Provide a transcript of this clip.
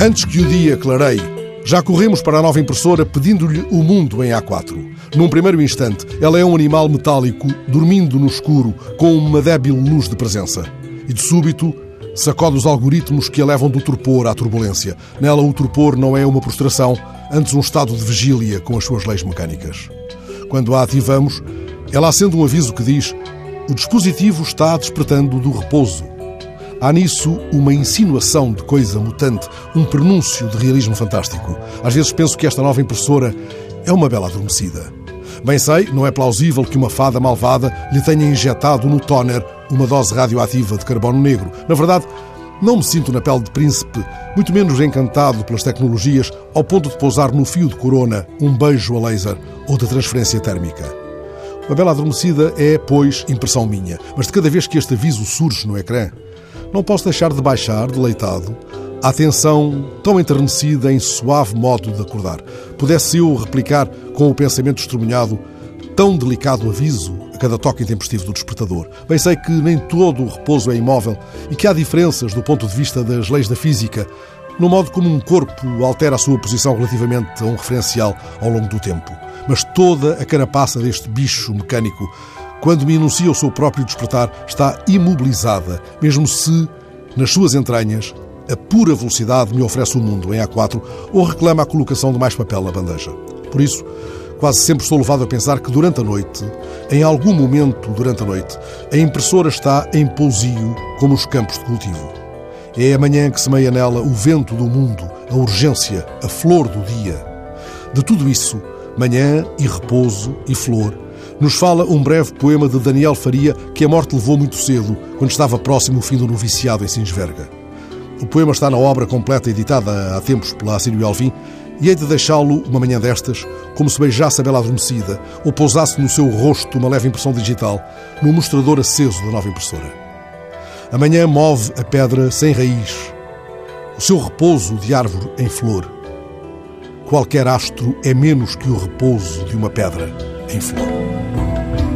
Antes que o dia clareie, já corremos para a nova impressora pedindo-lhe o mundo em A4. Num primeiro instante, ela é um animal metálico dormindo no escuro com uma débil luz de presença. E de súbito, sacode os algoritmos que a levam do torpor à turbulência. Nela, o torpor não é uma prostração, antes um estado de vigília com as suas leis mecânicas. Quando a ativamos, ela acende um aviso que diz: o dispositivo está despertando do repouso. Há nisso uma insinuação de coisa mutante, um prenúncio de realismo fantástico. Às vezes penso que esta nova impressora é uma bela adormecida. Bem sei, não é plausível que uma fada malvada lhe tenha injetado no toner uma dose radioativa de carbono negro. Na verdade, não me sinto na pele de príncipe, muito menos encantado pelas tecnologias, ao ponto de pousar no fio de corona um beijo a laser ou de transferência térmica. A bela adormecida é, pois, impressão minha, mas de cada vez que este aviso surge no ecrã, não posso deixar de baixar, deleitado, a atenção tão enternecida em suave modo de acordar. Pudesse eu replicar com o pensamento estremunhado tão delicado aviso a cada toque intempestivo do despertador. Bem sei que nem todo o repouso é imóvel e que há diferenças do ponto de vista das leis da física no modo como um corpo altera a sua posição relativamente a um referencial ao longo do tempo. Mas toda a carapaça deste bicho mecânico, quando me enuncia o seu próprio despertar, está imobilizada, mesmo se, nas suas entranhas, a pura velocidade me oferece o mundo em A4 ou reclama a colocação de mais papel na bandeja. Por isso, quase sempre estou levado a pensar que durante a noite, em algum momento durante a noite, a impressora está em pousio como os campos de cultivo. É amanhã que semeia nela o vento do mundo, a urgência, a flor do dia. De tudo isso, manhã e repouso e flor, nos fala um breve poema de Daniel Faria que a morte levou muito cedo, quando estava próximo o fim do noviciado em Sinsverga. O poema está na obra completa editada há tempos pela Assírio Alvim e hei de deixá-lo, uma manhã destas, como se beijasse a bela adormecida ou pousasse no seu rosto uma leve impressão digital, num mostrador aceso da nova impressora. Amanhã move a pedra sem raiz, o seu repouso de árvore em flor. Qualquer astro é menos que o repouso de uma pedra em.